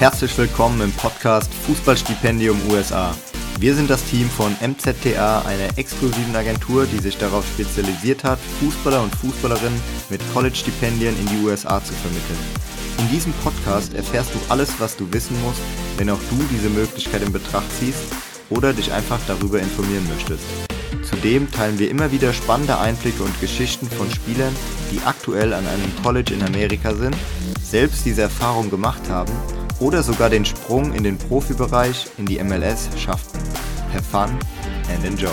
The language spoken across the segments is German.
Herzlich willkommen im Podcast Fußballstipendium USA. Wir sind das Team von MZTA, einer exklusiven Agentur, die sich darauf spezialisiert hat, Fußballer und Fußballerinnen mit College-Stipendien in die USA zu vermitteln. In diesem Podcast erfährst du alles, was du wissen musst, wenn auch du diese Möglichkeit in Betracht ziehst oder dich einfach darüber informieren möchtest. Zudem teilen wir immer wieder spannende Einblicke und Geschichten von Spielern, die aktuell an einem College in Amerika sind, selbst diese Erfahrung gemacht haben oder sogar den Sprung in den Profibereich in die MLS schafften. Have fun and enjoy.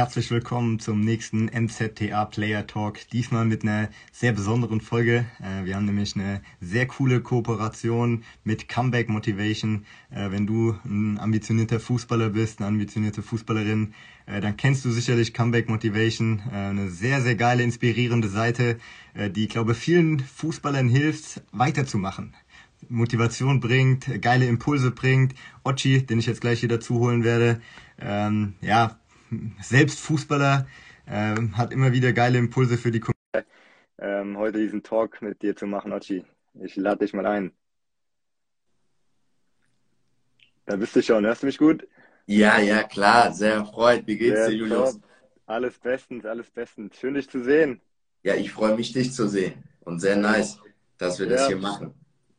Herzlich willkommen zum nächsten MZTA Player Talk. Diesmal mit einer sehr besonderen Folge. Äh, wir haben nämlich eine sehr coole Kooperation mit Comeback Motivation. Äh, wenn du ein ambitionierter Fußballer bist, eine ambitionierte Fußballerin, dann kennst du sicherlich Comeback Motivation. Eine sehr, sehr geile, inspirierende Seite, die, ich glaube, vielen Fußballern hilft, weiterzumachen. Motivation bringt, geile Impulse bringt. Ochi, den ich jetzt gleich wieder zuholen werde, ähm, ja, selbst Fußballer, äh, hat immer wieder geile Impulse für die Community. Ähm, heute diesen Talk mit dir zu machen, Ochi. Ich lade dich mal ein. Da bist du schon. Hörst du mich gut? Ja, ja, klar. Sehr erfreut. Wie geht's dir, Julius? Top. Alles bestens, alles bestens. Schön, dich zu sehen. Ja, ich freue mich, dich zu sehen. Und sehr nice, dass wir ja, das hier machen.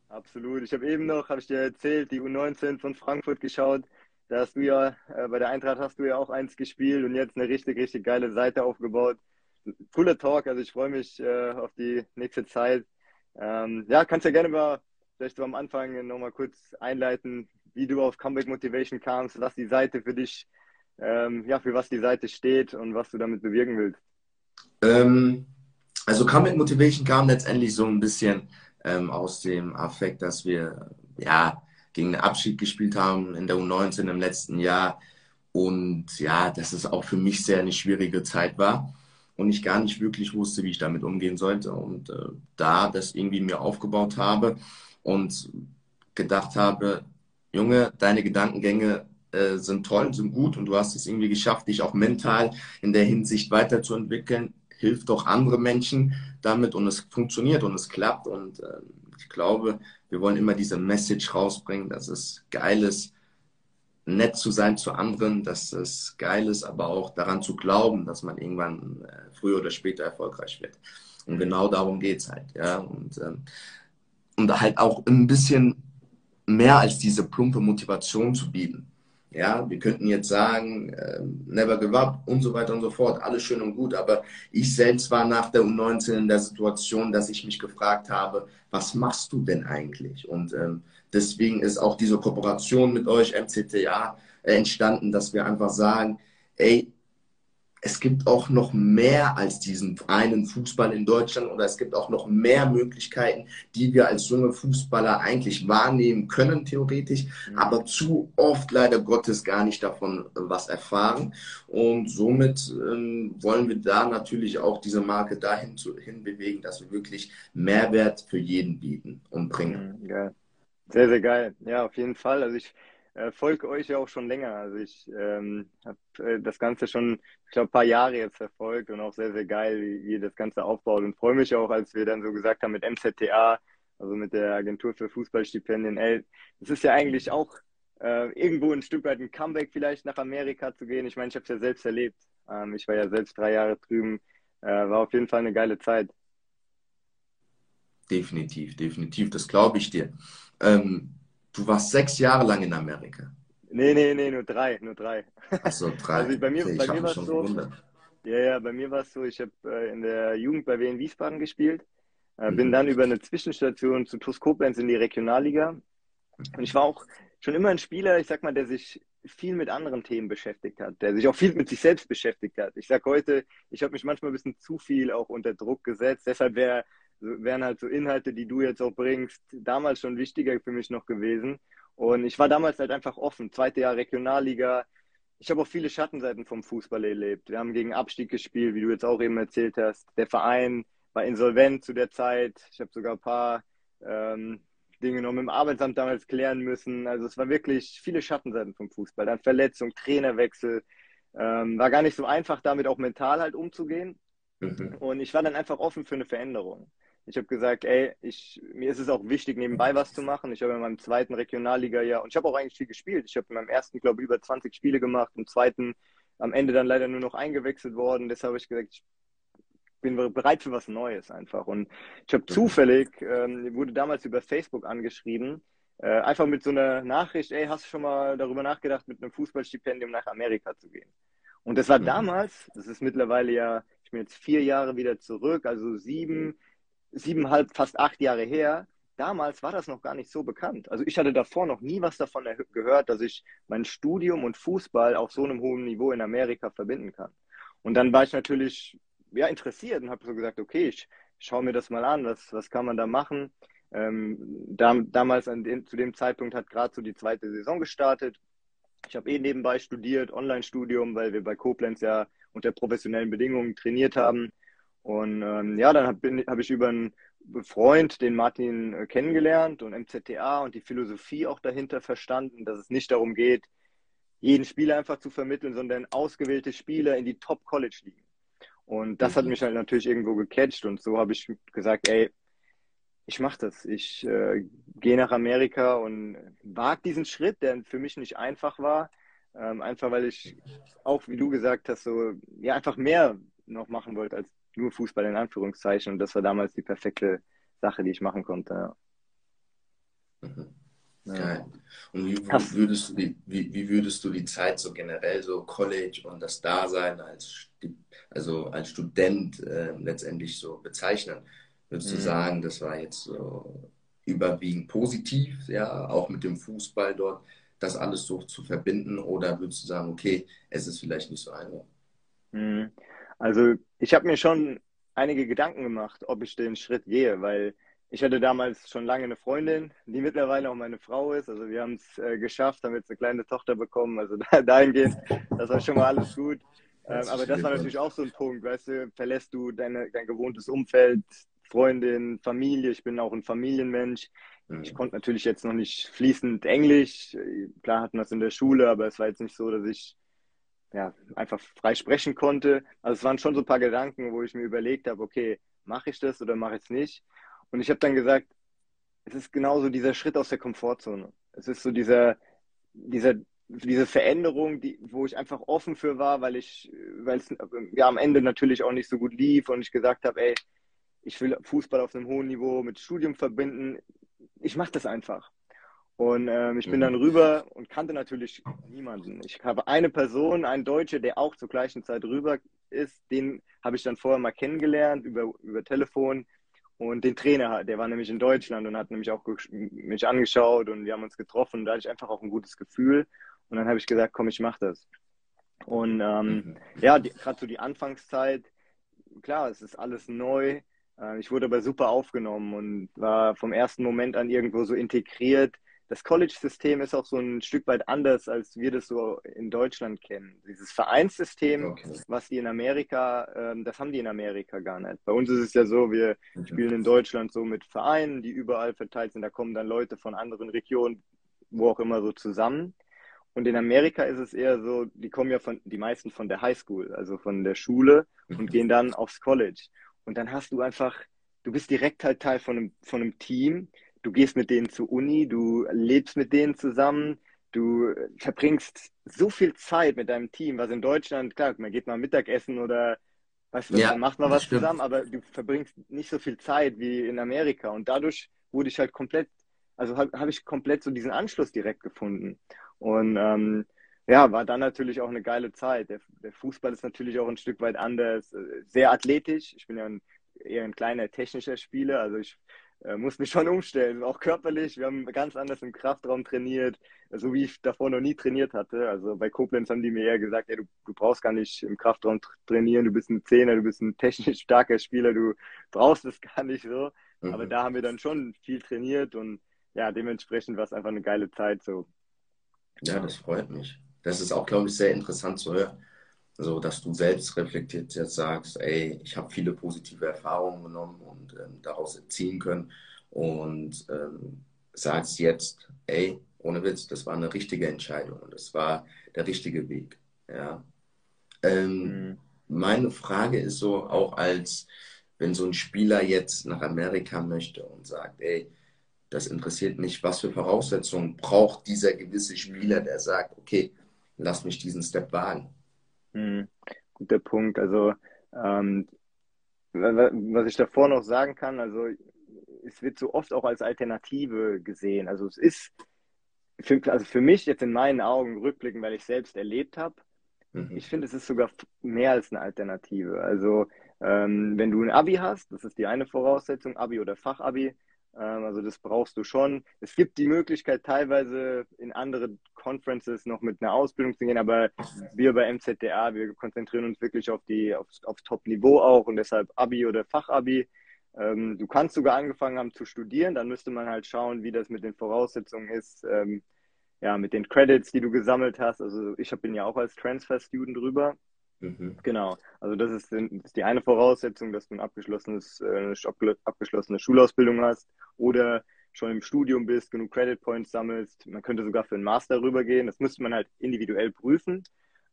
Absolut. Ich habe eben noch, habe ich dir erzählt, die U19 von Frankfurt geschaut. Da hast du ja, äh, bei der Eintracht hast du ja auch eins gespielt und jetzt eine richtig, richtig geile Seite aufgebaut. Cooler Talk, also ich freue mich äh, auf die nächste Zeit. Ähm, ja, kannst ja gerne mal vielleicht so am Anfang nochmal kurz einleiten, wie du auf Comeback Motivation kamst, was die Seite für dich, ähm, ja, für was die Seite steht und was du damit bewirken willst. Ähm, also Comeback Motivation kam letztendlich so ein bisschen ähm, aus dem Affekt, dass wir, ja, gegen den Abschied gespielt haben in der U19 im letzten Jahr. Und ja, dass es auch für mich sehr eine schwierige Zeit war und ich gar nicht wirklich wusste, wie ich damit umgehen sollte. Und äh, da das irgendwie mir aufgebaut habe und gedacht habe, Junge, deine Gedankengänge äh, sind toll, sind gut und du hast es irgendwie geschafft, dich auch mental in der Hinsicht weiterzuentwickeln. Hilft doch andere Menschen damit und es funktioniert und es klappt. Und äh, ich glaube, wir wollen immer diese Message rausbringen, dass es geil ist, nett zu sein zu anderen, dass es geil ist, aber auch daran zu glauben, dass man irgendwann äh, früher oder später erfolgreich wird. Und genau darum geht es halt, ja. Und, ähm, und halt auch ein bisschen mehr als diese plumpe Motivation zu bieten. Ja, wir könnten jetzt sagen, äh, never give up und so weiter und so fort, alles schön und gut, aber ich selbst war nach der U19 in der Situation, dass ich mich gefragt habe, was machst du denn eigentlich? Und ähm, deswegen ist auch diese Kooperation mit euch, MCTA, entstanden, dass wir einfach sagen, ey, es gibt auch noch mehr als diesen einen Fußball in Deutschland oder es gibt auch noch mehr Möglichkeiten, die wir als junge Fußballer eigentlich wahrnehmen können, theoretisch, mhm. aber zu oft leider Gottes gar nicht davon was erfahren. Und somit ähm, wollen wir da natürlich auch diese Marke dahin zu, hin bewegen, dass wir wirklich Mehrwert für jeden bieten und bringen. Mhm, geil. Sehr, sehr geil. Ja, auf jeden Fall. Also ich äh, folge euch ja auch schon länger. Also ich ähm, habe äh, das Ganze schon, ich glaube, ein paar Jahre jetzt verfolgt und auch sehr, sehr geil, wie, wie ihr das Ganze aufbaut. Und freue mich auch, als wir dann so gesagt haben mit MZTA, also mit der Agentur für Fußballstipendien, ey, das ist ja eigentlich auch äh, irgendwo ein Stück weit ein Comeback vielleicht nach Amerika zu gehen. Ich meine, ich habe es ja selbst erlebt. Ähm, ich war ja selbst drei Jahre drüben. Äh, war auf jeden Fall eine geile Zeit. Definitiv, definitiv, das glaube ich dir. Ähm, Du warst sechs Jahre lang in Amerika. Nee, nee, nee, nur drei, nur drei. Achso, drei. Also bei mir, okay, bei mir war es so. Ja, ja, bei mir war es so, ich habe äh, in der Jugend bei Wien Wiesbaden gespielt, äh, mhm. bin dann über eine Zwischenstation zu TuS Koblenz in die Regionalliga. Und ich war auch schon immer ein Spieler, ich sag mal, der sich viel mit anderen Themen beschäftigt hat, der sich auch viel mit sich selbst beschäftigt hat. Ich sag heute, ich habe mich manchmal ein bisschen zu viel auch unter Druck gesetzt. Deshalb wäre wären halt so Inhalte, die du jetzt auch bringst, damals schon wichtiger für mich noch gewesen. Und ich war damals halt einfach offen. Zweite Jahr Regionalliga. Ich habe auch viele Schattenseiten vom Fußball erlebt. Wir haben gegen Abstieg gespielt, wie du jetzt auch eben erzählt hast. Der Verein war insolvent zu der Zeit. Ich habe sogar ein paar ähm, Dinge noch mit dem Arbeitsamt damals klären müssen. Also es war wirklich viele Schattenseiten vom Fußball. Dann Verletzung, Trainerwechsel, Ähm, war gar nicht so einfach, damit auch mental halt umzugehen. Mhm. Und ich war dann einfach offen für eine Veränderung. Ich habe gesagt, ey, ich, mir ist es auch wichtig, nebenbei was zu machen. Ich habe in meinem zweiten Regionalliga-Jahr, und ich habe auch eigentlich viel gespielt. Ich habe in meinem ersten, glaube ich, über 20 Spiele gemacht, im zweiten am Ende dann leider nur noch eingewechselt worden. Deshalb habe ich gesagt, ich bin bereit für was Neues einfach. Und ich habe mhm. zufällig, ähm, wurde damals über Facebook angeschrieben, äh, einfach mit so einer Nachricht, ey, hast du schon mal darüber nachgedacht, mit einem Fußballstipendium nach Amerika zu gehen? Und das war mhm. damals, das ist mittlerweile ja, ich bin jetzt vier Jahre wieder zurück, also sieben, siebeneinhalb, fast acht Jahre her. Damals war das noch gar nicht so bekannt. Also ich hatte davor noch nie was davon gehört, dass ich mein Studium und Fußball auf so einem hohen Niveau in Amerika verbinden kann. Und dann war ich natürlich ja, interessiert und habe so gesagt, okay, ich schaue mir das mal an, was, was kann man da machen. Ähm, da, damals den, zu dem Zeitpunkt hat gerade so die zweite Saison gestartet. Ich habe eh nebenbei studiert, Online-Studium, weil wir bei Koblenz ja unter professionellen Bedingungen trainiert haben. Und ähm, ja, dann habe hab ich über einen Freund, den Martin, äh, kennengelernt und MZTA und die Philosophie auch dahinter verstanden, dass es nicht darum geht, jeden Spieler einfach zu vermitteln, sondern ausgewählte Spieler in die Top-College-Ligen. Und das hat mhm. mich halt natürlich irgendwo gecatcht und so habe ich gesagt, ey, ich mache das. Ich äh, gehe nach Amerika und wage diesen Schritt, der für mich nicht einfach war. Ähm, einfach weil ich auch, wie du gesagt hast, so ja einfach mehr noch machen wollte als nur Fußball in Anführungszeichen. Und das war damals die perfekte Sache, die ich machen konnte. Ja. Mhm. Geil. Und wie würdest, du die, wie, wie würdest du die Zeit so generell, so College und das Dasein als, also als Student äh, letztendlich so bezeichnen? Würdest mhm. du sagen, das war jetzt so überwiegend positiv, ja, auch mit dem Fußball dort, das alles so zu verbinden? Oder würdest du sagen, okay, es ist vielleicht nicht so einfach? Mhm. Also ich habe mir schon einige Gedanken gemacht, ob ich den Schritt gehe, weil ich hatte damals schon lange eine Freundin, die mittlerweile auch meine Frau ist. Also wir haben es äh, geschafft, haben jetzt eine kleine Tochter bekommen. Also dahingehend, das war schon mal alles gut. Ähm, aber das war natürlich auch so ein Punkt, weißt du, verlässt du deine, dein gewohntes Umfeld, Freundin, Familie. Ich bin auch ein Familienmensch. Ich konnte natürlich jetzt noch nicht fließend Englisch. Klar hatten wir das in der Schule, aber es war jetzt nicht so, dass ich ja, einfach frei sprechen konnte. Also es waren schon so ein paar Gedanken, wo ich mir überlegt habe, okay, mache ich das oder mache ich es nicht? Und ich habe dann gesagt, es ist genauso dieser Schritt aus der Komfortzone. Es ist so dieser, dieser, diese Veränderung, die, wo ich einfach offen für war, weil ich, weil es ja am Ende natürlich auch nicht so gut lief und ich gesagt habe, ey, ich will Fußball auf einem hohen Niveau mit Studium verbinden. Ich mache das einfach. Und ähm, ich bin mhm. dann rüber und kannte natürlich niemanden. Ich habe eine Person, einen Deutsche, der auch zur gleichen Zeit rüber ist. Den habe ich dann vorher mal kennengelernt über, über Telefon. Und den Trainer, der war nämlich in Deutschland und hat nämlich auch mich angeschaut und wir haben uns getroffen. Da hatte ich einfach auch ein gutes Gefühl. Und dann habe ich gesagt, komm, ich mache das. Und ähm, mhm. ja, gerade so die Anfangszeit, klar, es ist alles neu. Äh, ich wurde aber super aufgenommen und war vom ersten Moment an irgendwo so integriert das College-System ist auch so ein Stück weit anders, als wir das so in Deutschland kennen. Dieses Vereinssystem, okay. was die in Amerika, ähm, das haben die in Amerika gar nicht. Bei uns ist es ja so, wir spielen in Deutschland so mit Vereinen, die überall verteilt sind. Da kommen dann Leute von anderen Regionen, wo auch immer so zusammen. Und in Amerika ist es eher so, die kommen ja von, die meisten von der Highschool, also von der Schule und gehen dann aufs College. Und dann hast du einfach, du bist direkt halt Teil von einem, von einem Team, du gehst mit denen zur Uni, du lebst mit denen zusammen, du verbringst so viel Zeit mit deinem Team, was in Deutschland, klar, man geht mal Mittagessen oder weißt du, ja, man macht mal was stimmt. zusammen, aber du verbringst nicht so viel Zeit wie in Amerika. Und dadurch wurde ich halt komplett, also habe hab ich komplett so diesen Anschluss direkt gefunden. Und ähm, ja, war dann natürlich auch eine geile Zeit. Der, der, Fußball ist natürlich auch ein Stück weit anders, äh, sehr athletisch. Ich bin ja ein, eher ein kleiner technischer Spieler, also ich äh, muss mich schon umstellen, auch körperlich. Wir haben ganz anders im Kraftraum trainiert, so wie ich davor noch nie trainiert hatte. Also bei Koblenz haben die mir eher gesagt, ey, du, du brauchst gar nicht im Kraftraum trainieren, du bist ein Zehner, du bist ein technisch starker Spieler, du brauchst es gar nicht so. Mhm. Aber da haben wir dann schon viel trainiert und ja, dementsprechend war es einfach eine geile Zeit so. Ja, das freut mich. Das ist auch, glaube ich, sehr interessant zu hören. Also, dass du selbst reflektiert jetzt sagst, ey, ich habe viele positive Erfahrungen genommen und ähm, daraus ziehen können und ähm, sagst jetzt, ey, ohne Witz, das war eine richtige Entscheidung und das war der richtige Weg. Ja. Ähm, mhm. Meine Frage ist so, auch als wenn so ein Spieler jetzt nach Amerika möchte und sagt, ey, das interessiert mich, was für Voraussetzungen braucht dieser gewisse Spieler, der sagt, okay, lass mich diesen Step wagen. Mhm. Guter Punkt. Also ähm, was ich davor noch sagen kann, also es wird so oft auch als Alternative gesehen. Also es ist, für, also für mich jetzt in meinen Augen rückblickend, weil ich selbst erlebt habe, mhm. ich finde, es ist sogar mehr als eine Alternative. Also ähm, wenn du ein Abi hast, das ist die eine Voraussetzung, Abi oder Fachabi, also das brauchst du schon. Es gibt die Möglichkeit, teilweise in andere Conferences noch mit einer Ausbildung zu gehen, aber wir bei MZDA, wir konzentrieren uns wirklich auf die, aufs, aufs Top-Niveau auch und deshalb Abi oder Fachabi. Ähm, du kannst sogar angefangen haben zu studieren, dann müsste man halt schauen, wie das mit den Voraussetzungen ist, ähm, ja, mit den Credits, die du gesammelt hast. Also ich bin ja auch als Transfer-Student drüber. Mhm. Genau, also das ist, das ist, die eine Voraussetzung, dass du ein abgeschlossenes, äh, eine abgeschlossene Schulausbildung hast oder schon im Studium bist, genug Credit Points sammelst. Man könnte sogar für einen Master rübergehen. Das müsste man halt individuell prüfen.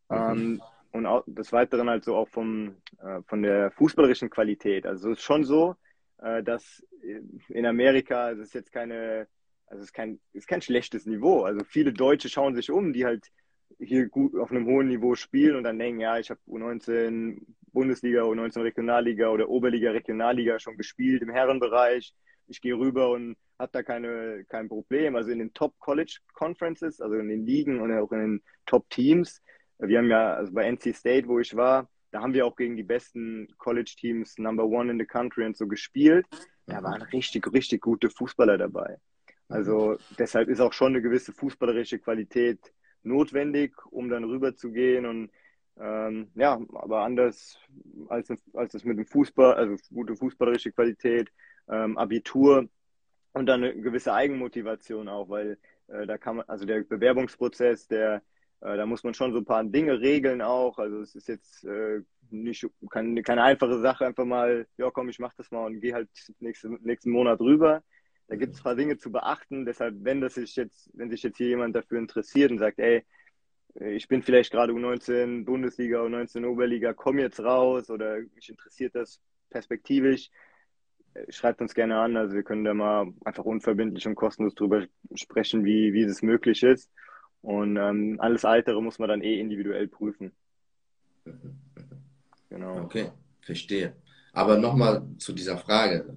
Mhm. Ähm, und auch des Weiteren halt so auch vom, äh, von der fußballerischen Qualität. Also es ist schon so, äh, dass in Amerika, es ist jetzt keine, also es ist kein, es ist kein schlechtes Niveau. Also viele Deutsche schauen sich um, die halt hier gut auf einem hohen Niveau spielen und dann denken, ja, ich habe U19 Bundesliga, U19 Regionalliga oder Oberliga Regionalliga schon gespielt im Herrenbereich. Ich gehe rüber und habe da keine, kein Problem. Also in den Top College Conferences, also in den Ligen und auch in den Top Teams. Wir haben ja, also bei NC State, wo ich war, da haben wir auch gegen die besten College Teams Number One in the Country und so gespielt. Da waren richtig, richtig gute Fußballer dabei. Also deshalb ist auch schon eine gewisse fußballerische Qualität notwendig, um dann rüber zu gehen und ähm, ja, aber anders als, als das mit dem Fußball, also gute fußballerische Qualität, ähm, Abitur und dann eine gewisse Eigenmotivation auch, weil äh, da kann man, also der Bewerbungsprozess, der, äh, da muss man schon so ein paar Dinge regeln auch. Also es ist jetzt äh, nicht keine, keine einfache Sache, einfach mal, ja komm, ich mach das mal und gehe halt nächste, nächsten Monat rüber. Da gibt es ein paar Dinge zu beachten. Deshalb, wenn das sich jetzt, wenn sich jetzt hier jemand dafür interessiert und sagt, ey, ich bin vielleicht gerade U19 Bundesliga, U19 Oberliga, komm jetzt raus oder mich interessiert das perspektivisch, äh, schreibt uns gerne an. Also wir können da mal einfach unverbindlich und kostenlos drüber sprechen, wie, wie es möglich ist. Und ähm, alles Altere muss man dann eh individuell prüfen. Genau. Okay, verstehe. Aber nochmal zu dieser Frage.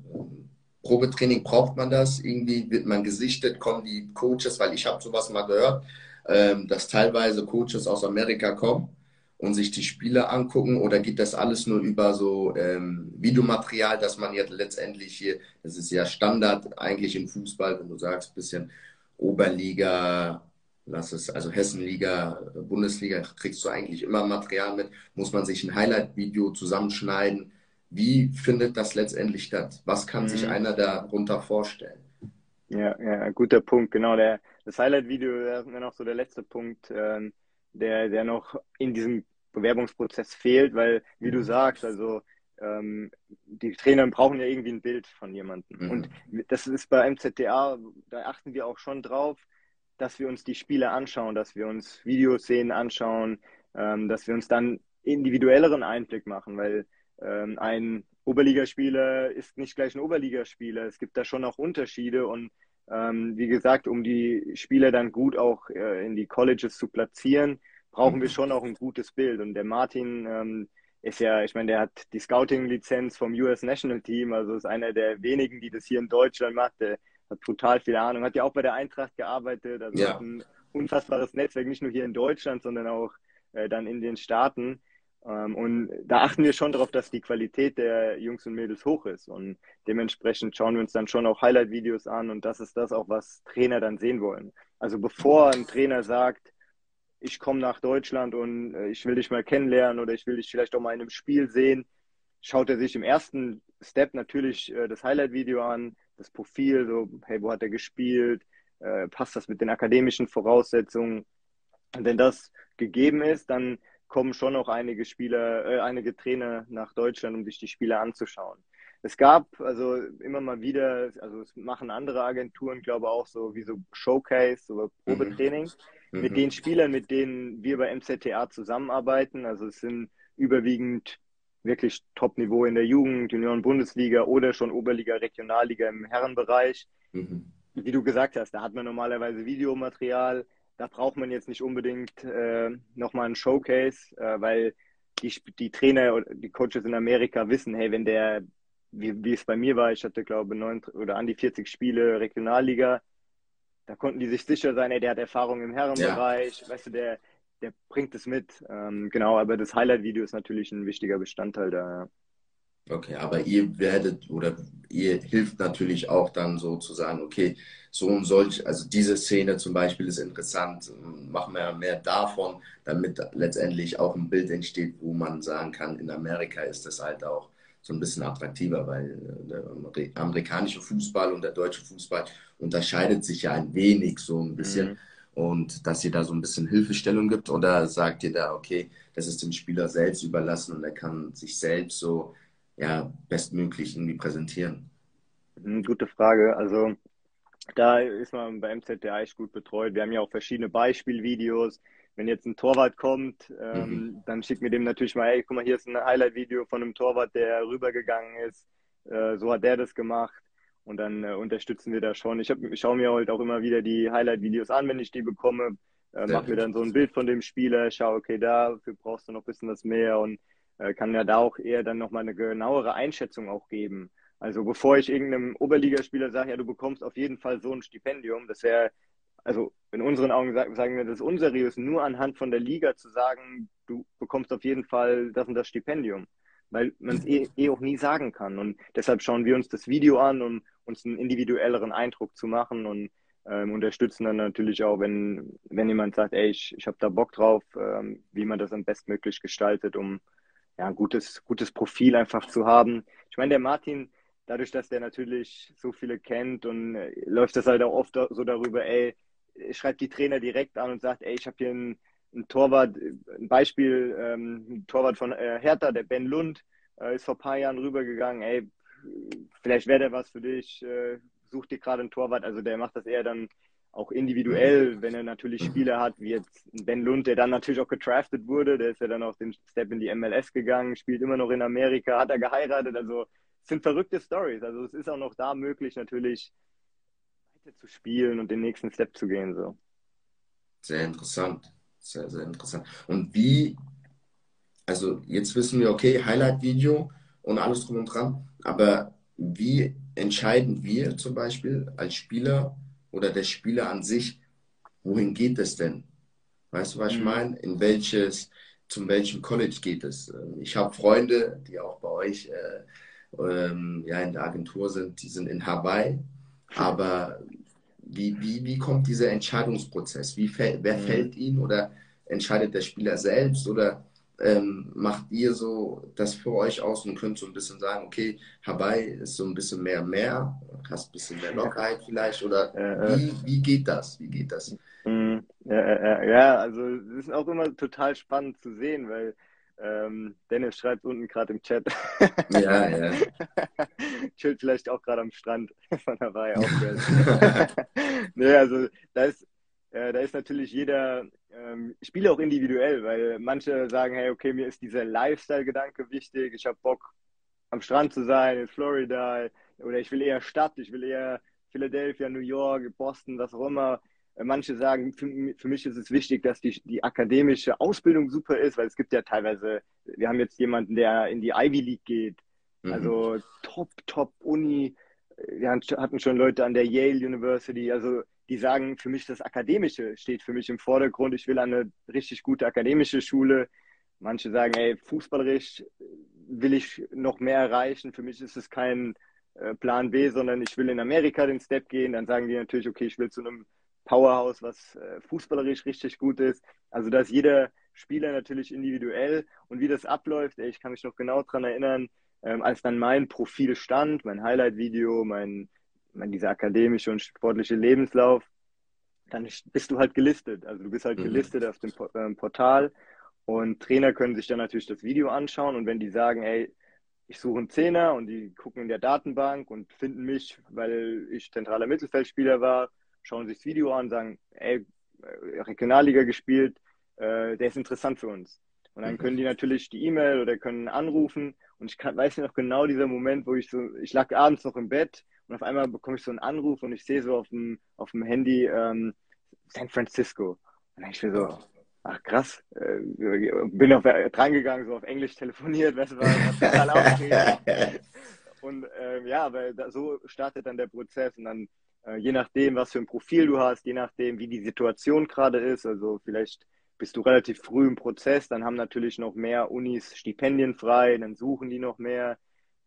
Probetraining braucht man das? Irgendwie wird man gesichtet, kommen die Coaches, weil ich habe sowas mal gehört, ähm, dass teilweise Coaches aus Amerika kommen und sich die Spiele angucken oder geht das alles nur über so ähm, Videomaterial, dass man jetzt letztendlich hier, das ist ja Standard eigentlich im Fußball, wenn du sagst, bisschen Oberliga, lass es, also Hessenliga, Bundesliga, kriegst du eigentlich immer Material mit, muss man sich ein Highlight-Video zusammenschneiden, wie findet das letztendlich statt? Was kann mhm. sich einer darunter vorstellen? Ja, ja, guter Punkt. Genau, der, das Highlight-Video wäre noch so der letzte Punkt, ähm, der, der noch in diesem Bewerbungsprozess fehlt, weil, wie du mhm. sagst, also ähm, die Trainer brauchen ja irgendwie ein Bild von jemandem. Mhm. Und das ist bei MZTA, da achten wir auch schon drauf, dass wir uns die Spiele anschauen, dass wir uns Videoszenen anschauen, ähm, dass wir uns dann individuelleren Einblick machen, weil ähm, ein Oberligaspieler ist nicht gleich ein Oberligaspieler. Es gibt da schon auch Unterschiede und ähm, wie gesagt, um die Spieler dann gut auch äh, in die Colleges zu platzieren, brauchen wir schon auch ein gutes Bild. Und der Martin ähm, ist ja, ich meine, der hat die Scouting-Lizenz vom US National Team, also ist einer der wenigen, die das hier in Deutschland macht. Der hat total viel Ahnung, hat ja auch bei der Eintracht gearbeitet, also ja. hat ein unfassbares Netzwerk, nicht nur hier in Deutschland, sondern auch äh, dann in den Staaten. Ähm, und da achten wir schon darauf, dass die Qualität der Jungs und Mädels hoch ist. Und dementsprechend schauen wir uns dann schon auch Highlight-Videos an und das ist das auch, was Trainer dann sehen wollen. Also bevor ein Trainer sagt, ich komme nach Deutschland und äh, ich will dich mal kennenlernen oder ich will dich vielleicht auch mal in einem Spiel sehen, schaut er sich im ersten Step natürlich äh, das Highlight-Video an, das Profil, so, hey, wo hat er gespielt, äh, passt das mit den akademischen Voraussetzungen. Und wenn das gegeben ist, dann kommen schon noch einige Spieler, äh, einige Trainer nach Deutschland, um sich die Spiele anzuschauen. es gab also immer mal wieder, also es machen andere Agenturen, glaube auch so wie so Showcase, so Probetraining mhm. mit mhm. den Spielern, mit denen wir bei MZTA zusammenarbeiten. Also es sind überwiegend wirklich Top-Niveau in der Jugend, Junioren-Bundesliga oder schon Oberliga, Regionalliga im Herrenbereich. Mhm. Wie du gesagt hast, da hat man normalerweise Videomaterial. Da braucht man jetzt nicht unbedingt äh, nochmal ein Showcase, äh, weil die, die Trainer oder die Coaches in Amerika wissen, hey, wenn der, wie, wie es bei mir war, ich hatte glaube neun oder an die 40 Spiele Regionalliga, da konnten die sich sicher sein, ey, der hat Erfahrung im Herrenbereich, ja. weißt du, der, der bringt es mit. Ähm, genau, aber das Highlight-Video ist natürlich ein wichtiger Bestandteil da. Okay, aber ihr werdet oder ihr hilft natürlich auch dann so zu sagen, okay, so und solch, also diese Szene zum Beispiel ist interessant, machen wir mehr davon, damit letztendlich auch ein Bild entsteht, wo man sagen kann, in Amerika ist das halt auch so ein bisschen attraktiver, weil der amerikanische Fußball und der deutsche Fußball unterscheidet sich ja ein wenig so ein bisschen. Mhm und dass ihr da so ein bisschen Hilfestellung gibt oder sagt ihr da, okay, das ist dem Spieler selbst überlassen und er kann sich selbst so ja, bestmöglich irgendwie präsentieren? Hm, gute Frage. Also da ist man bei MZDA echt gut betreut. Wir haben ja auch verschiedene Beispielvideos. Wenn jetzt ein Torwart kommt, ähm, mhm. dann schickt mir dem natürlich mal, hey, guck mal, hier ist ein Highlight-Video von einem Torwart, der rübergegangen ist. Äh, so hat der das gemacht. Und dann äh, unterstützen wir da schon. Ich, ich schaue mir halt auch immer wieder die Highlight-Videos an, wenn ich die bekomme. Äh, mache mir dann so ein Bild von dem Spieler, schaue, okay, dafür brauchst du noch ein bisschen was mehr und kann ja da auch eher dann nochmal eine genauere Einschätzung auch geben. Also bevor ich irgendeinem Oberligaspieler sage, ja, du bekommst auf jeden Fall so ein Stipendium, das wäre, also in unseren Augen sagen wir, das ist unseriös, nur anhand von der Liga zu sagen, du bekommst auf jeden Fall das und das Stipendium weil man es eh, eh, auch nie sagen kann. Und deshalb schauen wir uns das Video an, um uns einen individuelleren Eindruck zu machen und ähm, unterstützen dann natürlich auch, wenn, wenn jemand sagt, ey, ich, ich habe da Bock drauf, ähm, wie man das am bestmöglich gestaltet, um ja, ein gutes, gutes Profil einfach zu haben. Ich meine, der Martin, dadurch, dass der natürlich so viele kennt und äh, läuft das halt auch oft so darüber, ey, schreibt die Trainer direkt an und sagt, ey, ich habe hier einen, einen Torwart, ein Beispiel, ähm, ein Torwart von äh, Hertha, der Ben Lund, äh, ist vor ein paar Jahren rübergegangen, ey, vielleicht wäre der was für dich, äh, such dir gerade einen Torwart. Also der macht das eher dann auch individuell, wenn er natürlich Spieler hat, wie jetzt Ben Lund, der dann natürlich auch getraftet wurde, der ist ja dann auch den Step in die MLS gegangen, spielt immer noch in Amerika, hat er geheiratet, also es sind verrückte Stories. Also es ist auch noch da möglich, natürlich weiter zu spielen und den nächsten Step zu gehen. So. Sehr interessant. Sehr, sehr interessant. Und wie, also jetzt wissen wir, okay, Highlight-Video und alles drum und dran, aber wie entscheiden wir zum Beispiel als Spieler oder der Spieler an sich, wohin geht es denn? Weißt du, was ich mhm. meine? In welches, zum welchem College geht es? Ähm, ich habe Freunde, die auch bei euch äh, ähm, ja, in der Agentur sind, die sind in Hawaii. Aber wie, wie, wie kommt dieser Entscheidungsprozess? Wie wer mhm. fällt ihn oder entscheidet der Spieler selbst oder ähm, macht ihr so das für euch aus und könnt so ein bisschen sagen, okay, Hawaii ist so ein bisschen mehr mehr, hast ein bisschen mehr Lockerheit vielleicht oder äh, wie, wie geht das? Wie geht das? Mhm. Ja, ja, also es ist auch immer total spannend zu sehen, weil ähm, Dennis schreibt unten gerade im Chat. Ja, ja. Chillt vielleicht auch gerade am Strand von Hawaii aufwärts. nee, also da ist, äh, da ist natürlich jeder ähm, Spieler auch individuell, weil manche sagen, hey, okay, mir ist dieser Lifestyle-Gedanke wichtig, ich habe Bock am Strand zu sein, in Florida, oder ich will eher Stadt, ich will eher Philadelphia, New York, Boston, was auch immer. Äh, manche sagen, für, für, mich ist es wichtig, dass die, die akademische Ausbildung super ist, weil es gibt ja teilweise, wir haben jetzt jemanden, der in die Ivy League geht, mhm. also top, top Uni. Wir hatten schon Leute an der Yale University, also die sagen, für mich das Akademische steht für mich im Vordergrund. Ich will eine richtig gute akademische Schule. Manche sagen, ey, fußballerisch will ich noch mehr erreichen. Für mich ist es kein äh, Plan B, sondern ich will in Amerika den Step gehen. Dann sagen die natürlich, okay, ich will zu einem Powerhouse, was äh, fußballerisch richtig gut ist. Also da ist jeder Spieler natürlich individuell und wie das abläuft, ich kann mich noch genau daran erinnern, ähm, als dann mein Profil stand, mein Highlight-Video, mein, dieser akademische und sportliche Lebenslauf, dann bist du halt gelistet. Also du bist halt mhm. gelistet auf dem ähm, Portal und Trainer können sich dann natürlich das Video anschauen und wenn die sagen, ey, ich suche einen Zehner und die gucken in der Datenbank und finden mich, weil ich zentraler Mittelfeldspieler war, schauen sich das Video an, sagen, ey, äh, Regionalliga gespielt, äh, der ist interessant für uns. Und dann können die natürlich die E-Mail oder können anrufen. Und ich kann, weiß noch genau dieser Moment, wo ich so, ich lag abends noch im Bett und auf einmal bekomme ich so einen Anruf und ich sehe so auf dem, auf dem Handy ähm, San Francisco. Und dann ich mir so, ach krass, äh, bin auf, äh, drangegangen, so auf Englisch telefoniert, weißt du, war total. Und äh, ja, aber da, so startet dann der Prozess und dann äh, je nachdem, was für ein Profil du hast, je nachdem, wie die Situation gerade ist, also vielleicht bist du relativ früh im Prozess, dann haben natürlich noch mehr Unis Stipendien frei, dann suchen die noch mehr,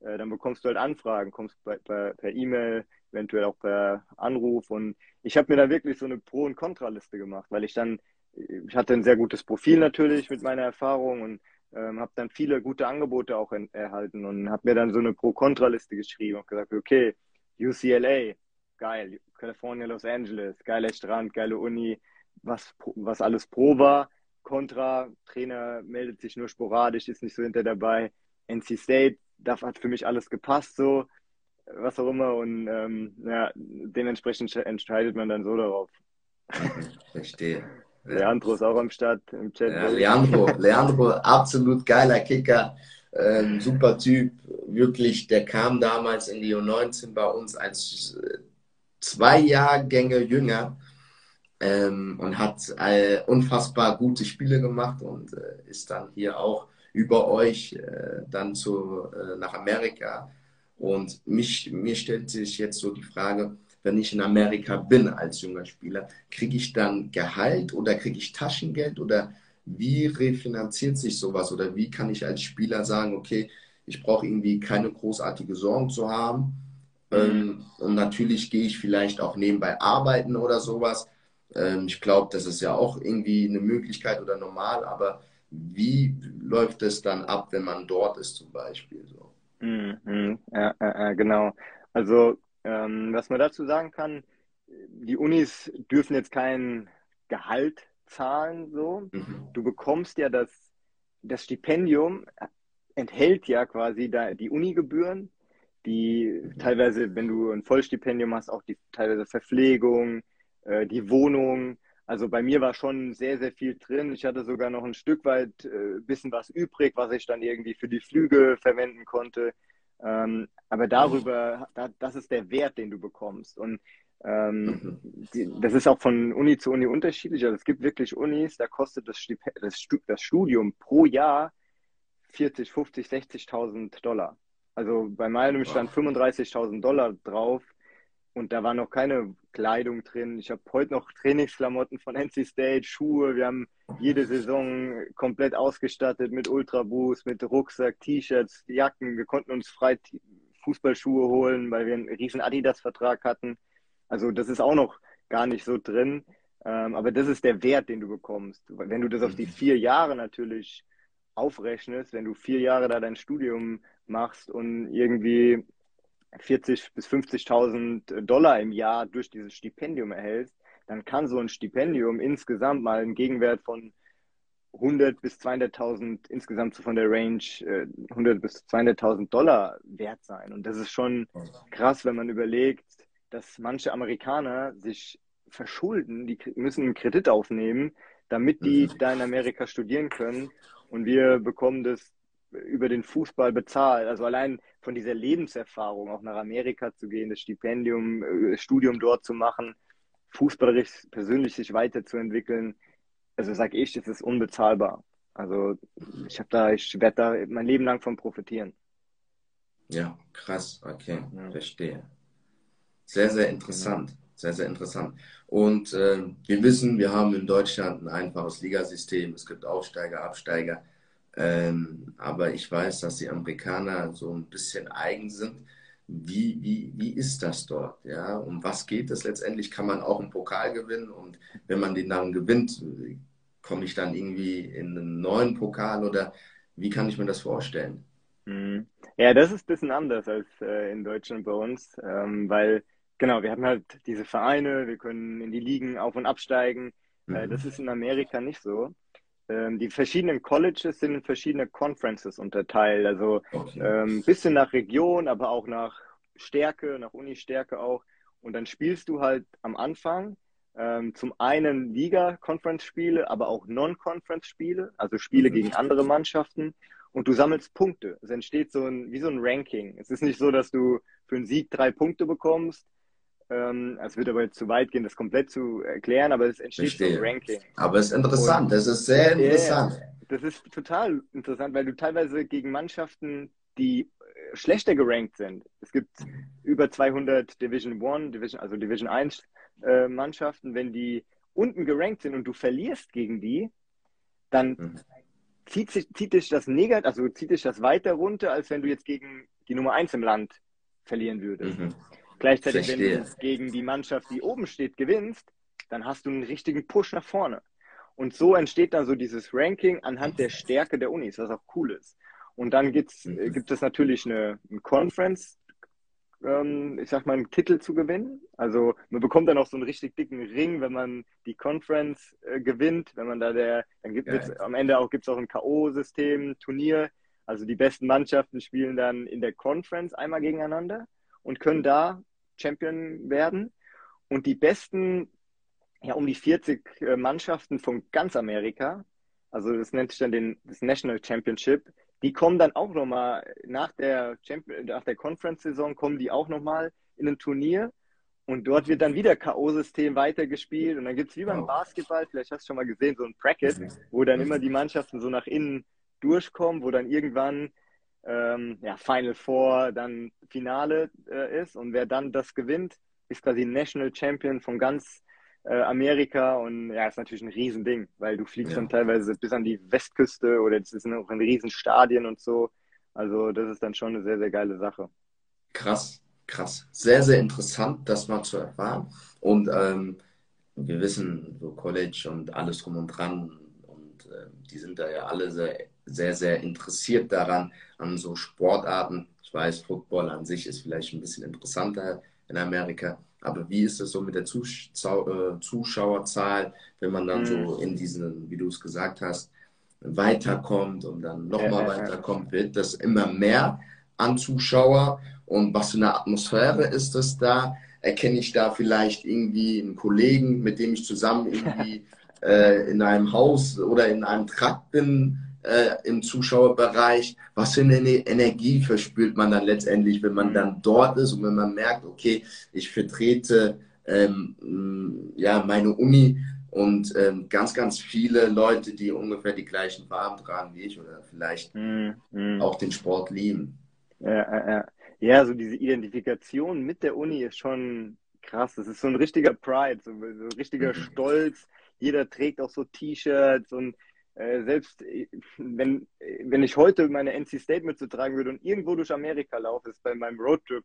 äh, dann bekommst du halt Anfragen, kommst bei, bei, per E-Mail, eventuell auch per Anruf und ich habe mir da wirklich so eine Pro- und Kontraliste gemacht, weil ich dann ich hatte ein sehr gutes Profil natürlich mit meiner Erfahrung und ähm, habe dann viele gute Angebote auch in, erhalten und habe mir dann so eine Pro-Kontra-Liste geschrieben und gesagt, okay, UCLA, geil, California, Los Angeles, geiler Strand, geile Uni, was, was alles Pro war. Contra, Trainer meldet sich nur sporadisch, ist nicht so hinter dabei. NC State, da hat für mich alles gepasst, so, was auch immer. Und ähm, ja, dementsprechend entscheidet man dann so darauf. Verstehe. Leandro ist auch am Start im Chat. Ja, Leandro, Leandro, absolut geiler Kicker, ähm, super Typ, wirklich, der kam damals in die U19 bei uns als äh, zwei Jahrgänge jünger ähm, und hat äh, unfassbar gute Spiele gemacht und äh, ist dann hier auch über euch äh, dann zu, äh, nach Amerika. Und mich, mir stellt sich jetzt so die Frage, wenn ich in Amerika bin als junger Spieler, kriege ich dann Gehalt oder kriege ich Taschengeld oder wie refinanziert sich sowas oder wie kann ich als Spieler sagen, okay, ich brauche irgendwie keine großartige Sorgen zu haben. Mhm. Und natürlich gehe ich vielleicht auch nebenbei arbeiten oder sowas. Ähm, ich glaube, das ist ja auch irgendwie eine Möglichkeit oder normal, aber wie läuft es dann ab, wenn man dort ist zum Beispiel? So? Mhm, ja, ja, genau. Also ähm, was man dazu sagen kann, die Unis dürfen jetzt kein Gehalt zahlen, so. Mhm. Du bekommst ja das, das Stipendium enthält ja quasi da die Unigebühren, die mhm. teilweise, wenn du ein Vollstipendium hast, auch die teilweise Verpflegung, äh, die Wohnung. Also bei mir war schon sehr, sehr viel drin. Ich hatte sogar noch ein Stück weit äh, bisschen was übrig, was ich dann irgendwie für die Flüge verwenden konnte. Ähm, aber darüber, da, das ist der Wert, den du bekommst. Und ähm, die, das ist auch von Uni zu Uni unterschiedlich. Also es gibt wirklich Unis, da kostet das, Stip das, das Studium pro Jahr 40, 50, 60.000 Dollar. Also bei meinem stand 35.000 Dollar drauf und da war noch keine Kleidung drin. Ich habe heute noch Trainingsklamotten von NC State, Schuhe. Wir haben jede Saison komplett ausgestattet mit Ultraboost, mit Rucksack, T-Shirts, Jacken. Wir konnten uns frei Fußballschuhe holen, weil wir einen riesen Adidas-Vertrag hatten. Also das ist auch noch gar nicht so drin. Ähm, aber das ist der Wert, den du bekommst. Wenn du das auf die mhm. vier Jahre natürlich aufrechnest, wenn du vier Jahre da dein Studium machst und irgendwie 40 bis 50.000 Dollar im Jahr durch dieses Stipendium erhältst, dann kann so ein Stipendium insgesamt mal einen Gegenwert von 100 bis 200.000 insgesamt so von der Range äh, 100 bis 200.000 Dollar wert sein. Und das ist schon krass, wenn man überlegt, dass manche Amerikaner sich verschulden, die müssen einen Kredit aufnehmen, damit die mhm. da in Amerika studieren können. Und wir bekommen das über den Fußball bezahlt. Also allein von dieser Lebenserfahrung auch nach Amerika zu gehen, das Stipendium, das äh, Studium dort zu machen, fußballerisch persönlich sich weiterzuentwickeln, also sage ich, das ist unbezahlbar. Also ich habe da, ich werde da mein Leben lang von profitieren. Ja, krass, okay, ja. verstehe. Sehr, sehr interessant. Sehr, sehr interessant. Und äh, wir wissen, wir haben in Deutschland ein einfaches Ligasystem. Es gibt Aufsteiger, Absteiger. Ähm, aber ich weiß, dass die Amerikaner so ein bisschen eigen sind. Wie, wie, wie ist das dort? Ja? Um was geht es letztendlich? Kann man auch einen Pokal gewinnen? Und wenn man den dann gewinnt, komme ich dann irgendwie in einen neuen Pokal oder wie kann ich mir das vorstellen? Mhm. Ja, das ist ein bisschen anders als äh, in Deutschland bei uns, ähm, weil genau, wir haben halt diese Vereine, wir können in die Ligen auf- und absteigen. Äh, mhm. das ist in Amerika nicht so. Ähm, die verschiedenen Colleges sind in verschiedene Conferences unterteilt. Also okay. ähm, bisschen nach Region, aber auch nach Stärke, nach Uni-Stärke auch. Und dann spielst du halt am Anfang ähm, zum einen Liga-Conference-Spiele, aber auch Non-Conference-Spiele, also Spiele mhm. gegen andere Mannschaften. Und du sammelst Punkte. Es entsteht so ein, wie so ein Ranking. Es ist nicht so, dass du für einen Sieg drei Punkte bekommst. Ähm, es wird aber jetzt zu weit gehen, das komplett zu erklären, aber es entsteht Verstehe. so ein Ranking. Aber es ist interessant, das ist sehr interessant. Yeah, das ist total interessant, weil du teilweise gegen Mannschaften, die äh, schlechter gerankt sind. Es gibt über 200 Division 1, Division, also Division 1 äh, Mannschaften, wenn die unten gerankt sind und du verlierst gegen die, dann mhm. zieht, sich, zieht dich das negativ, also zieht dich das weiter runter, als wenn du jetzt gegen die Nummer 1 im Land verlieren würdest. Mhm. Gleichzeitig, Verstehe. wenn du gegen die Mannschaft, die oben steht, gewinnst, dann hast du einen richtigen Push nach vorne. Und so entsteht dann so dieses Ranking anhand der Stärke der Unis, was auch cool ist. Und dann gibt's, mhm. gibt es natürlich eine, eine Conference, ähm, ich sag mal, einen Titel zu gewinnen. Also man bekommt dann auch so einen richtig dicken Ring, wenn man die Conference äh, gewinnt. Wenn man da der, dann gibt es am Ende auch gibt's auch ein K.O.-System, Turnier. Also die besten Mannschaften spielen dann in der Conference einmal gegeneinander und können da Champion werden. Und die besten, ja, um die 40 äh, Mannschaften von ganz Amerika, also das nennt sich dann den, das National Championship, die kommen dann auch nochmal nach der, nach der Conference-Saison, kommen die auch nochmal in ein Turnier und dort wird dann wieder K.O.-System weitergespielt und dann gibt es wie beim Basketball, vielleicht hast du schon mal gesehen, so ein Bracket, mhm. wo dann immer die Mannschaften so nach innen durchkommen, wo dann irgendwann ähm, ja, Final Four, dann Finale äh, ist. Und wer dann das gewinnt, ist quasi National Champion von ganz äh, Amerika. Und ja, ist natürlich ein Riesending, weil du fliegst ja. dann teilweise bis an die Westküste oder es sind auch in Riesenstadien und so. Also das ist dann schon eine sehr, sehr geile Sache. Krass, krass. Sehr, sehr interessant, das mal zu erfahren. Und ähm, wir wissen, so College und alles drum und dran, und äh, die sind da ja alle sehr sehr, sehr interessiert daran, an so Sportarten. Ich weiß, Football an sich ist vielleicht ein bisschen interessanter in Amerika, aber wie ist es so mit der äh, Zuschauerzahl, wenn man dann mhm. so in diesen, wie du es gesagt hast, weiterkommt und dann nochmal ja, weiterkommt, wird das immer mehr an Zuschauer und was für eine Atmosphäre ist das da? Erkenne ich da vielleicht irgendwie einen Kollegen, mit dem ich zusammen irgendwie äh, in einem Haus oder in einem Trakt bin? Äh, im Zuschauerbereich. Was für eine Energie verspürt man dann letztendlich, wenn man dann dort ist und wenn man merkt, okay, ich vertrete ähm, ja, meine Uni und ähm, ganz, ganz viele Leute, die ungefähr die gleichen Farben tragen wie ich oder vielleicht mm, mm. auch den Sport lieben. Ja, ja, ja, so diese Identifikation mit der Uni ist schon krass. Das ist so ein richtiger Pride, so, so ein richtiger mhm. Stolz. Jeder trägt auch so T-Shirts und äh, selbst äh, wenn, wenn ich heute meine NC State mitzutragen würde und irgendwo durch Amerika laufe, ist bei meinem Roadtrip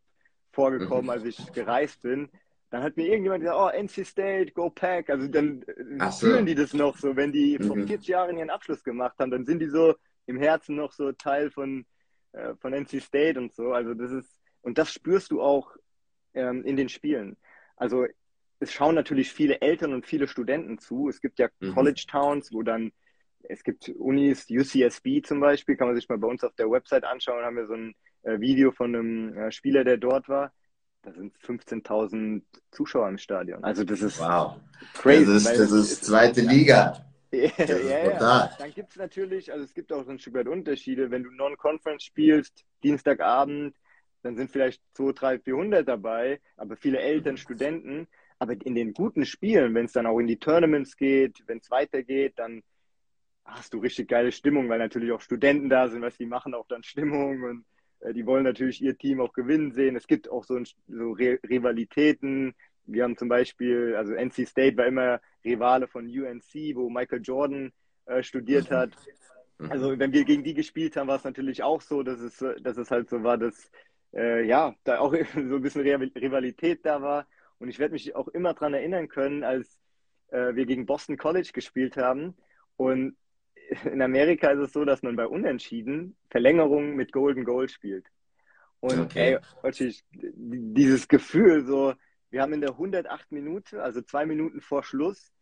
vorgekommen, mhm. als ich gereist bin, dann hat mir irgendjemand gesagt, oh, NC State, go pack. Also dann äh, so. fühlen die das noch so, wenn die mhm. vor 40 Jahren ihren Abschluss gemacht haben, dann sind die so im Herzen noch so Teil von, äh, von NC State und so. Also das ist, und das spürst du auch ähm, in den Spielen. Also es schauen natürlich viele Eltern und viele Studenten zu. Es gibt ja mhm. College Towns, wo dann es gibt Unis, UCSB zum Beispiel, kann man sich mal bei uns auf der Website anschauen, haben wir so ein äh, Video von einem äh, Spieler, der dort war. Da sind 15.000 Zuschauer im Stadion. Also das ist wow. crazy. Das ist, das ist zweite Liga. ja, ja, ja. Dann gibt es natürlich, also es gibt auch so ein Stück weit Unterschiede. Wenn du Non-Conference spielst, Dienstagabend, dann sind vielleicht 200, 300, 400 dabei, aber viele Eltern, Studenten. Aber in den guten Spielen, wenn es dann auch in die Tournaments geht, wenn es weitergeht, dann hast du richtig geile Stimmung, weil natürlich auch Studenten da sind, was die machen auch dann Stimmung und äh, die wollen natürlich ihr Team auch gewinnen sehen. Es gibt auch so, ein, so Re Rivalitäten. Wir haben zum Beispiel, also NC State war immer Rivale von UNC, wo Michael Jordan äh, studiert mhm. hat. Mhm. Also wenn wir gegen die gespielt haben, war es natürlich auch so, dass es, dass es halt so war, dass äh, ja, da auch so ein bisschen Rivalität da war. Und ich werde mich auch immer daran erinnern können, als äh, wir gegen Boston College gespielt haben und in Amerika ist es so, dass man bei Unentschieden Verlängerungen mit Golden Goal spielt. Und okay. ey, dieses Gefühl, so, wir haben in der 108 Minute, also zwei Minuten vor Schluss,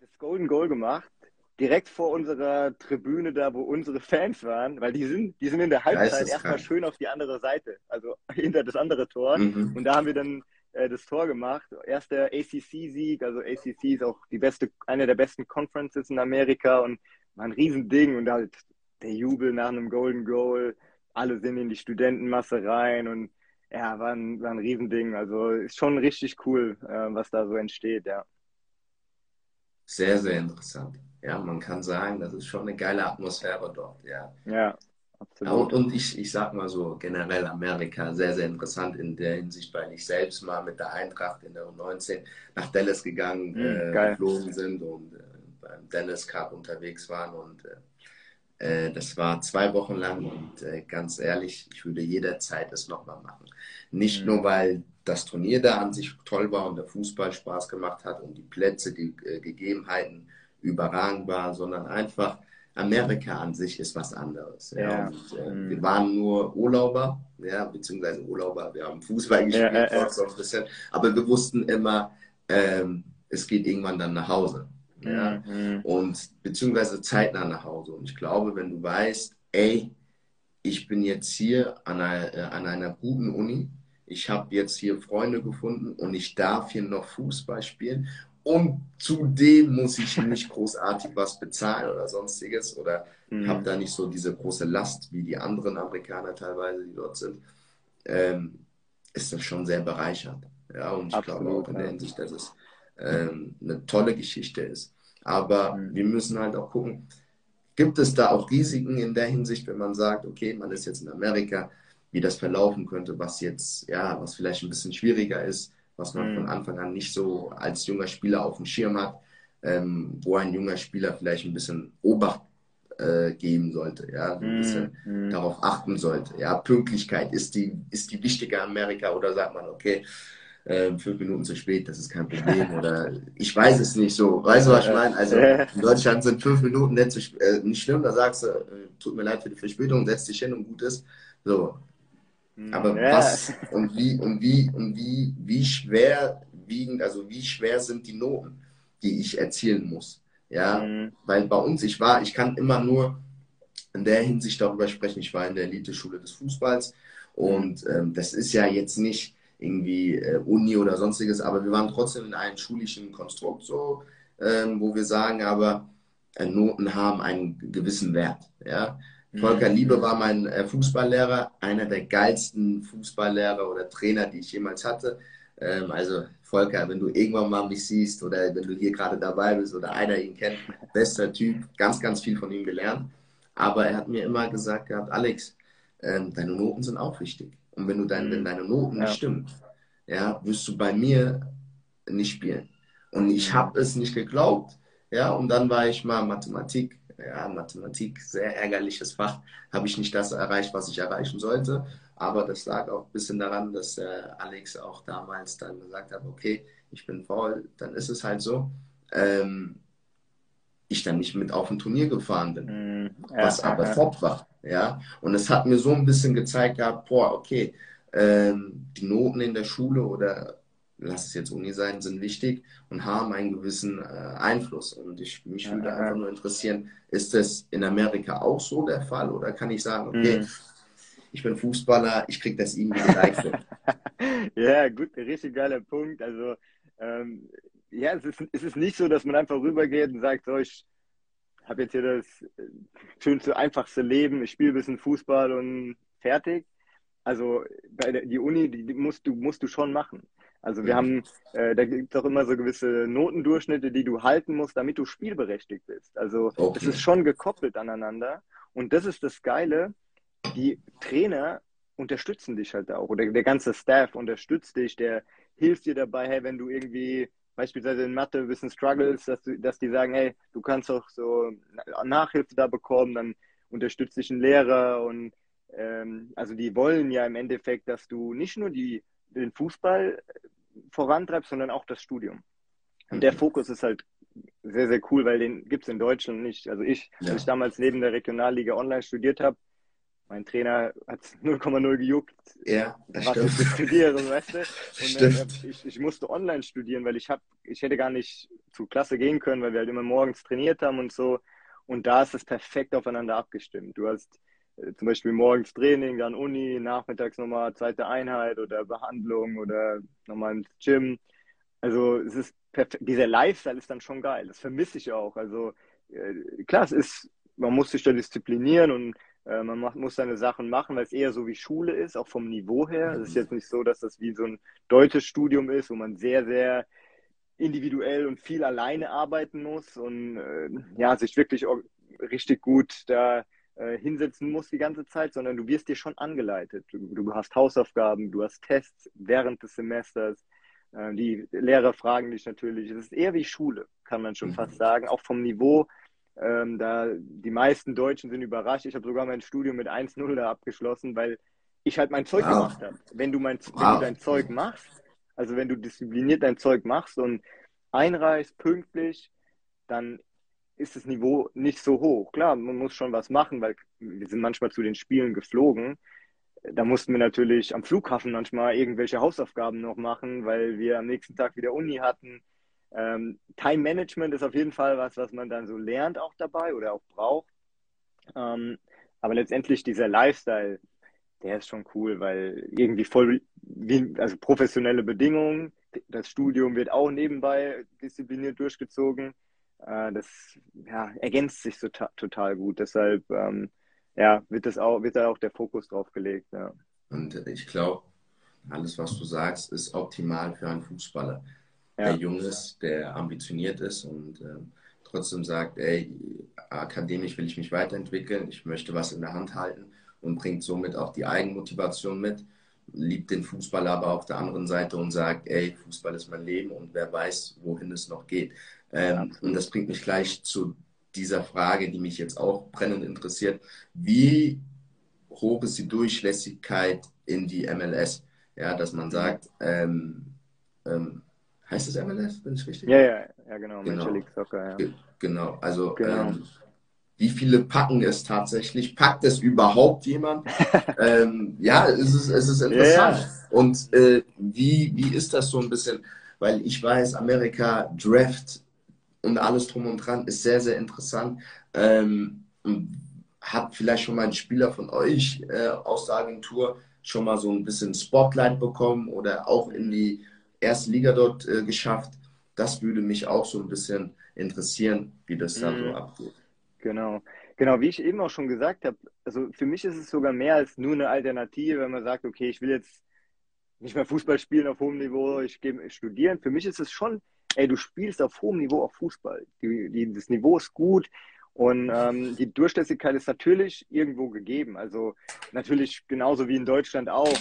das Golden Goal gemacht direkt vor unserer Tribüne da, wo unsere Fans waren, weil die sind, die sind in der Halbzeit erstmal schön auf die andere Seite, also hinter das andere Tor. Mhm. Und da haben wir dann äh, das Tor gemacht. Erster ACC-Sieg, also ACC ist auch die beste, eine der besten Conferences in Amerika und war ein Riesending und halt der Jubel nach einem Golden Goal. Alle sind in die Studentenmasse rein und ja, war ein, war ein Riesending. Also ist schon richtig cool, äh, was da so entsteht, ja. Sehr, sehr interessant. Ja, man kann sagen, das ist schon eine geile Atmosphäre dort, ja. Ja, absolut. Und, und ich, ich sag mal so, generell Amerika sehr, sehr interessant in der Hinsicht, weil ich selbst mal mit der Eintracht in der U19 nach Dallas gegangen, mhm, äh, geflogen sind und äh, beim Dennis Cup unterwegs waren und äh, äh, das war zwei Wochen lang und äh, ganz ehrlich, ich würde jederzeit es nochmal machen. Nicht mhm. nur, weil das Turnier da an sich toll war und der Fußball Spaß gemacht hat und die Plätze, die äh, Gegebenheiten überragend waren, sondern einfach Amerika an sich ist was anderes. Ja. ja. Und, äh, mhm. Wir waren nur Urlauber, ja, beziehungsweise Urlauber, wir haben Fußball gespielt, ja, ja, so ein bisschen, aber wir wussten immer, ähm, es geht irgendwann dann nach Hause. Ja? Mhm. Und beziehungsweise zeitnah nach Hause. Und ich glaube, wenn du weißt, ey, ich bin jetzt hier an einer, äh, an einer guten Uni, ich habe jetzt hier Freunde gefunden und ich darf hier noch Fußball spielen und zudem muss ich nicht großartig was bezahlen oder sonstiges oder mhm. habe da nicht so diese große Last wie die anderen Amerikaner teilweise, die dort sind, ähm, ist das schon sehr bereichernd. Ja, und ich Absolut, glaube auch in der Hinsicht, dass es ähm, eine tolle Geschichte ist. Aber mhm. wir müssen halt auch gucken, gibt es da auch Risiken in der Hinsicht, wenn man sagt, okay, man ist jetzt in Amerika, wie das verlaufen könnte, was jetzt, ja, was vielleicht ein bisschen schwieriger ist, was man mhm. von Anfang an nicht so als junger Spieler auf dem Schirm hat, ähm, wo ein junger Spieler vielleicht ein bisschen Obacht äh, geben sollte, ja, ein bisschen mhm. darauf achten sollte. Ja, Pünktlichkeit ist die, ist die wichtige Amerika oder sagt man, okay, äh, fünf Minuten zu spät, das ist kein Problem. Oder ich weiß es nicht so. Weißt du, was ich meine? Also in Deutschland sind fünf Minuten nicht, zu, äh, nicht schlimm, da sagst du, äh, tut mir leid für die Verspätung, setz dich hin und gut ist. So. Hm, Aber ja. was und wie und wie und wie, wie schwer wiegen, also wie schwer sind die Noten, die ich erzielen muss? Ja, mhm. weil bei uns, ich war, ich kann immer nur in der Hinsicht darüber sprechen, ich war in der Elite-Schule des Fußballs und ähm, das ist ja jetzt nicht, irgendwie äh, Uni oder sonstiges, aber wir waren trotzdem in einem schulischen Konstrukt so, ähm, wo wir sagen, aber äh, Noten haben einen gewissen Wert. Ja? Mhm. Volker Liebe war mein äh, Fußballlehrer, einer der geilsten Fußballlehrer oder Trainer, die ich jemals hatte. Ähm, also Volker, wenn du irgendwann mal mich siehst oder wenn du hier gerade dabei bist oder einer ihn kennt, bester Typ, ganz, ganz viel von ihm gelernt. Aber er hat mir immer gesagt gehabt, Alex, ähm, deine Noten sind auch wichtig. Und wenn du dein, wenn mhm. deine Noten nicht stimmen, ja, wirst du bei mir nicht spielen. Und ich habe es nicht geglaubt. Ja, und dann war ich mal Mathematik. Ja, Mathematik, sehr ärgerliches Fach. Habe ich nicht das erreicht, was ich erreichen sollte. Aber das lag auch ein bisschen daran, dass äh, Alex auch damals dann gesagt hat, okay, ich bin faul, dann ist es halt so. Ähm, ich dann nicht mit auf ein Turnier gefahren bin, mm, ja, was aber ja. top war. Ja, und es hat mir so ein bisschen gezeigt gehabt, boah, okay, ähm, die Noten in der Schule oder lass es jetzt Uni sein, sind wichtig und haben einen gewissen äh, Einfluss. Und ich, mich würde ja, einfach nur interessieren, ist das in Amerika auch so der Fall oder kann ich sagen, okay, mm. ich bin Fußballer, ich kriege das irgendwie leicht Ja, gut, richtig geiler Punkt. Also ähm, ja, es ist, es ist nicht so, dass man einfach rübergeht und sagt, so, ich habe jetzt hier das äh, schönste, einfachste Leben, ich spiele ein bisschen Fußball und fertig. Also bei der, die Uni, die, die musst du musst du schon machen. Also wir ja. haben, äh, da gibt es auch immer so gewisse Notendurchschnitte, die du halten musst, damit du spielberechtigt bist. Also okay. es ist schon gekoppelt aneinander. Und das ist das Geile, die Trainer unterstützen dich halt auch. Oder der ganze Staff unterstützt dich, der hilft dir dabei, hey, wenn du irgendwie beispielsweise in Mathe ein bisschen struggles, dass, du, dass die sagen, hey, du kannst auch so Nachhilfe da bekommen, dann unterstützt dich ein Lehrer und ähm, also die wollen ja im Endeffekt, dass du nicht nur die, den Fußball vorantreibst, sondern auch das Studium. Und der mhm. Fokus ist halt sehr, sehr cool, weil den gibt es in Deutschland nicht. Also ich, ja. als ich damals neben der Regionalliga online studiert habe, mein Trainer hat 0,0 gejuckt, ja, das was stimmt. ich studiere, weißt du? Und äh, ich, ich, musste online studieren, weil ich hab, ich hätte gar nicht zu Klasse gehen können, weil wir halt immer morgens trainiert haben und so. Und da ist es perfekt aufeinander abgestimmt. Du hast äh, zum Beispiel morgens Training, dann Uni, nachmittags nochmal zweite Einheit oder Behandlung oder nochmal ins Gym. Also es ist perfekt. Dieser Lifestyle ist dann schon geil. Das vermisse ich auch. Also äh, klar, es ist, man muss sich da disziplinieren und äh, man macht, muss seine Sachen machen, weil es eher so wie Schule ist, auch vom Niveau her. Es ist jetzt nicht so, dass das wie so ein deutsches Studium ist, wo man sehr, sehr individuell und viel alleine arbeiten muss und äh, ja, sich wirklich richtig gut da äh, hinsetzen muss die ganze Zeit, sondern du wirst dir schon angeleitet. Du, du hast Hausaufgaben, du hast Tests während des Semesters. Äh, die Lehrer fragen dich natürlich. Es ist eher wie Schule, kann man schon mhm. fast sagen, auch vom Niveau. Ähm, da die meisten Deutschen sind überrascht. Ich habe sogar mein Studium mit 1-0 da abgeschlossen, weil ich halt mein Zeug wow. gemacht habe. Wenn du mein, wow. wenn du dein Zeug machst, also wenn du diszipliniert dein Zeug machst und einreichst pünktlich, dann ist das Niveau nicht so hoch. Klar, man muss schon was machen, weil wir sind manchmal zu den Spielen geflogen. Da mussten wir natürlich am Flughafen manchmal irgendwelche Hausaufgaben noch machen, weil wir am nächsten Tag wieder Uni hatten. Ähm, Time Management ist auf jeden Fall was, was man dann so lernt auch dabei oder auch braucht. Ähm, aber letztendlich dieser Lifestyle, der ist schon cool, weil irgendwie voll, wie, also professionelle Bedingungen, das Studium wird auch nebenbei diszipliniert durchgezogen. Äh, das ja, ergänzt sich so total gut. Deshalb ähm, ja, wird, das auch, wird da auch der Fokus drauf gelegt. Ja. Und ich glaube, alles, was du sagst, ist optimal für einen Fußballer, ja. der jung ist, der ambitioniert ist und äh, trotzdem sagt, ey, akademisch will ich mich weiterentwickeln, ich möchte was in der Hand halten und bringt somit auch die Eigenmotivation mit, liebt den Fußball aber auf der anderen Seite und sagt, ey, Fußball ist mein Leben und wer weiß, wohin es noch geht. Ähm, und das bringt mich gleich zu dieser Frage, die mich jetzt auch brennend interessiert. Wie hoch ist die Durchlässigkeit in die MLS? Ja, dass man sagt, ähm, ähm, heißt es MLS, bin ich richtig? Ja, ja, ja, genau, genau. Major League Soccer, ja. Genau, also genau. Ähm, wie viele packen es tatsächlich? Packt es überhaupt jemand? ähm, ja, es ist, es ist interessant. Yeah. Und äh, wie, wie ist das so ein bisschen? Weil ich weiß, Amerika Draft und alles drum und dran ist sehr, sehr interessant. Ähm, hat vielleicht schon mal ein Spieler von euch äh, aus der Agentur schon mal so ein bisschen Spotlight bekommen oder auch in die erste Liga dort äh, geschafft? Das würde mich auch so ein bisschen interessieren, wie das da so mhm. abgeht. Genau. Genau, wie ich eben auch schon gesagt habe, also für mich ist es sogar mehr als nur eine Alternative, wenn man sagt, okay, ich will jetzt nicht mehr Fußball spielen auf hohem Niveau, ich gehe studieren. Für mich ist es schon, ey, du spielst auf hohem Niveau auch Fußball. Die, die, das Niveau ist gut und ähm, die Durchlässigkeit ist natürlich irgendwo gegeben. Also natürlich genauso wie in Deutschland auch,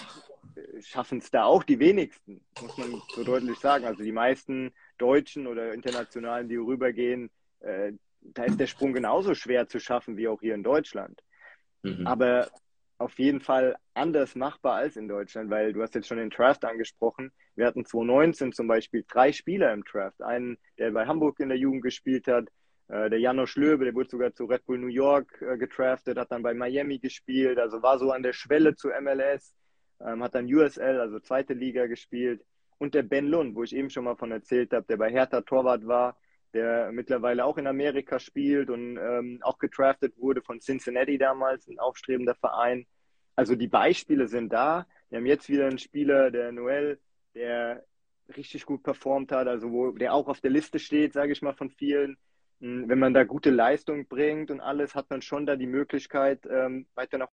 schaffen es da auch die wenigsten, muss man so deutlich sagen. Also die meisten Deutschen oder Internationalen, die rübergehen, äh, da ist der Sprung genauso schwer zu schaffen wie auch hier in Deutschland. Mhm. Aber auf jeden Fall anders machbar als in Deutschland, weil du hast jetzt schon den Draft angesprochen. Wir hatten 2019 zum Beispiel drei Spieler im Draft. Einen, der bei Hamburg in der Jugend gespielt hat, äh, der Janosch Löwe, der wurde sogar zu Red Bull New York äh, getraftet, hat dann bei Miami gespielt, also war so an der Schwelle zu MLS, ähm, hat dann USL, also zweite Liga gespielt. Und der Ben Lund, wo ich eben schon mal von erzählt habe, der bei Hertha Torwart war, der mittlerweile auch in Amerika spielt und ähm, auch getraftet wurde von Cincinnati damals, ein aufstrebender Verein. Also die Beispiele sind da. Wir haben jetzt wieder einen Spieler, der Noel, der richtig gut performt hat, also wo der auch auf der Liste steht, sage ich mal, von vielen. Hm, wenn man da gute Leistung bringt und alles, hat man schon da die Möglichkeit, ähm, weiter nach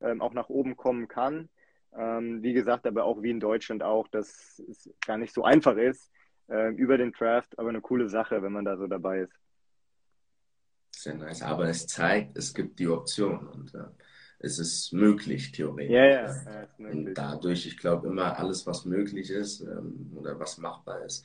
ähm, auch nach oben kommen kann. Ähm, wie gesagt, aber auch wie in Deutschland auch, dass es gar nicht so einfach ist äh, über den Draft, aber eine coole Sache, wenn man da so dabei ist. Sehr nice. Aber es zeigt, es gibt die Option und äh, es ist möglich, theoretisch. Ja, ja. ja und dadurch, ich glaube immer, alles, was möglich ist ähm, oder was machbar ist,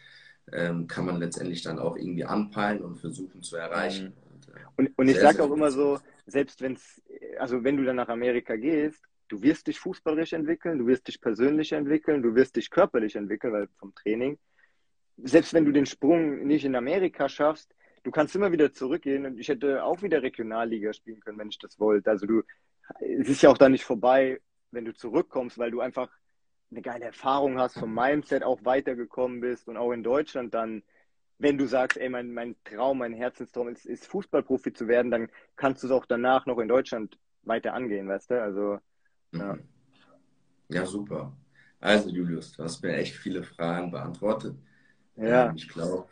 ähm, kann man letztendlich dann auch irgendwie anpeilen und versuchen zu erreichen. Mhm. Und, äh, und, und ich sage auch immer so, selbst wenn es, also wenn du dann nach Amerika gehst, du wirst dich fußballerisch entwickeln, du wirst dich persönlich entwickeln, du wirst dich körperlich entwickeln, weil vom Training. Selbst wenn du den Sprung nicht in Amerika schaffst, du kannst immer wieder zurückgehen und ich hätte auch wieder Regionalliga spielen können, wenn ich das wollte. Also du, es ist ja auch da nicht vorbei, wenn du zurückkommst, weil du einfach eine geile Erfahrung hast, vom Mindset auch weitergekommen bist und auch in Deutschland dann, wenn du sagst, ey, mein, mein Traum, mein Herzenstraum ist, ist Fußballprofi zu werden, dann kannst du es auch danach noch in Deutschland weiter angehen, weißt du? Also, ja. Mhm. Ja, super. Also, Julius, du hast mir echt viele Fragen beantwortet. Ja. Ähm, ich glaube,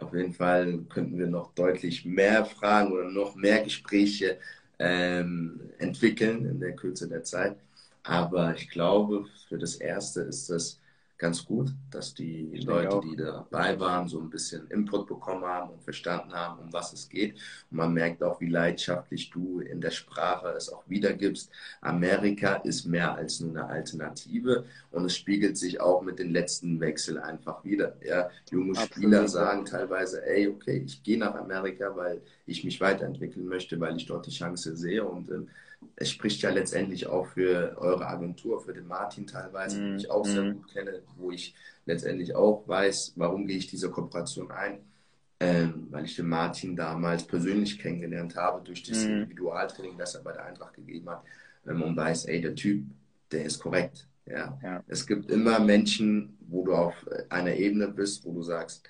auf jeden Fall könnten wir noch deutlich mehr Fragen oder noch mehr Gespräche ähm, entwickeln in der Kürze der Zeit. Aber ich glaube, für das Erste ist das ganz gut, dass die ich Leute, die dabei waren, so ein bisschen Input bekommen haben und verstanden haben, um was es geht. Und man merkt auch, wie leidenschaftlich du in der Sprache es auch wiedergibst. Amerika ist mehr als nur eine Alternative und es spiegelt sich auch mit den letzten Wechseln einfach wieder. Ja, junge Absolut. Spieler sagen teilweise, ey, okay, ich gehe nach Amerika, weil ich mich weiterentwickeln möchte, weil ich dort die Chance sehe und ähm, es spricht ja letztendlich auch für eure Agentur, für den Martin teilweise, den ich auch sehr mhm. gut kenne, wo ich letztendlich auch weiß, warum gehe ich diese Kooperation ein. Ähm, weil ich den Martin damals persönlich kennengelernt habe durch das mhm. Individualtraining, das er bei der Eintracht gegeben hat ähm, und weiß, ey, der Typ, der ist korrekt. Ja. ja. Es gibt immer Menschen, wo du auf einer Ebene bist, wo du sagst,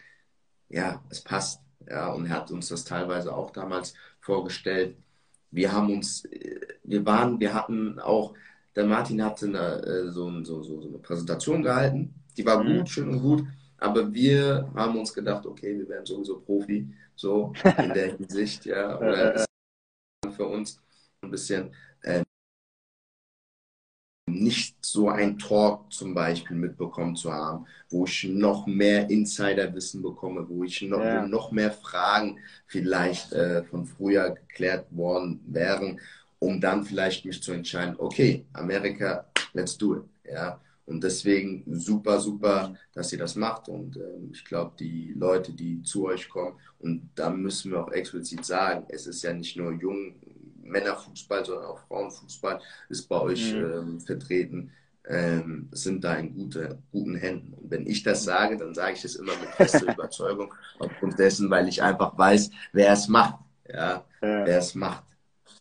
ja, es passt. Ja, und er hat uns das teilweise auch damals vorgestellt wir haben uns, äh, wir waren, wir hatten auch, der Martin hatte eine, äh, so, so, so, so eine Präsentation gehalten, die war mhm. gut, schön und gut, aber wir haben uns gedacht, okay, wir werden sowieso Profi, so in der Hinsicht, ja, oder für uns ein bisschen äh, nicht so ein Talk zum Beispiel mitbekommen zu haben, wo ich noch mehr Insiderwissen bekomme, wo ich noch, ja. noch mehr Fragen vielleicht äh, von früher geklärt worden wären, um dann vielleicht mich zu entscheiden, okay, Amerika, let's do it. Ja. Und deswegen super, super, dass ihr das macht. Und ähm, ich glaube, die Leute, die zu euch kommen, und da müssen wir auch explizit sagen, es ist ja nicht nur jung, Männerfußball, sondern auch Frauenfußball ist bei euch mhm. ähm, vertreten, ähm, sind da in gute, guten Händen. Und wenn ich das sage, dann sage ich es immer mit fester Überzeugung, aufgrund dessen, weil ich einfach weiß, wer es macht. Ja, ja. wer es macht.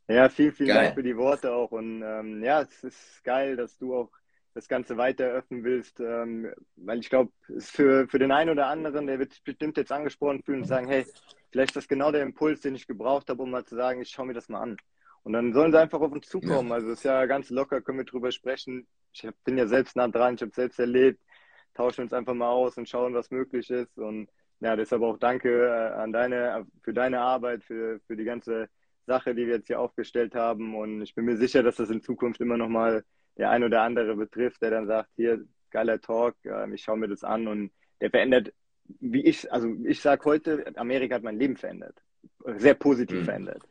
Ja, vielen, vielen geil. Dank für die Worte auch. Und ähm, ja, es ist geil, dass du auch das Ganze weiter eröffnen willst, ähm, weil ich glaube, für, für den einen oder anderen, der wird sich bestimmt jetzt angesprochen fühlen und sagen, hey, vielleicht ist das genau der Impuls, den ich gebraucht habe, um mal zu sagen, ich schaue mir das mal an. Und dann sollen sie einfach auf uns zukommen. Ja. Also es ist ja ganz locker, können wir drüber sprechen. Ich bin ja selbst nah dran, ich habe selbst erlebt, tauschen uns einfach mal aus und schauen, was möglich ist. Und ja, deshalb auch danke äh, an deine, für deine Arbeit, für, für die ganze Sache, die wir jetzt hier aufgestellt haben. Und ich bin mir sicher, dass das in Zukunft immer noch mal der ein oder andere betrifft, der dann sagt, hier, geiler Talk, ähm, ich schaue mir das an und der verändert, wie ich, also ich sage heute, Amerika hat mein Leben verändert. Sehr positiv mhm. verändert.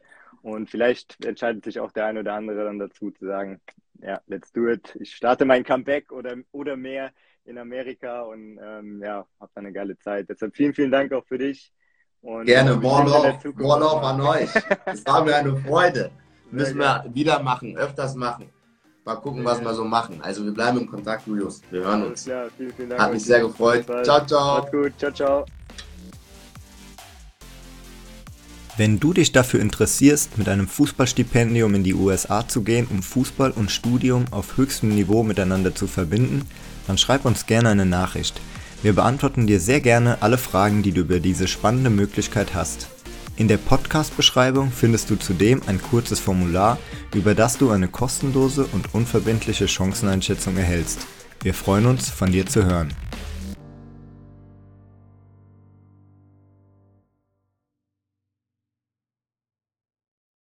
Und vielleicht entscheidet sich auch der ein oder andere dann dazu zu sagen, ja, let's do it. Ich starte mein Comeback oder, oder mehr in Amerika und ähm, ja, hab dann eine geile Zeit. Deshalb vielen, vielen Dank auch für dich. Und Gerne, Warlock, Warlock an euch. Es war mir eine Freude. Müssen wir wieder machen, öfters machen. Mal gucken, was wir so machen. Also wir bleiben in Kontakt, Julius. Wir hören uns. Ja, vielen, vielen Dank. Hat mich sehr gefreut. Ciao, ciao. Macht's gut. Ciao, ciao. Wenn du dich dafür interessierst, mit einem Fußballstipendium in die USA zu gehen, um Fußball und Studium auf höchstem Niveau miteinander zu verbinden, dann schreib uns gerne eine Nachricht. Wir beantworten dir sehr gerne alle Fragen, die du über diese spannende Möglichkeit hast. In der Podcast-Beschreibung findest du zudem ein kurzes Formular, über das du eine kostenlose und unverbindliche Chanceneinschätzung erhältst. Wir freuen uns, von dir zu hören.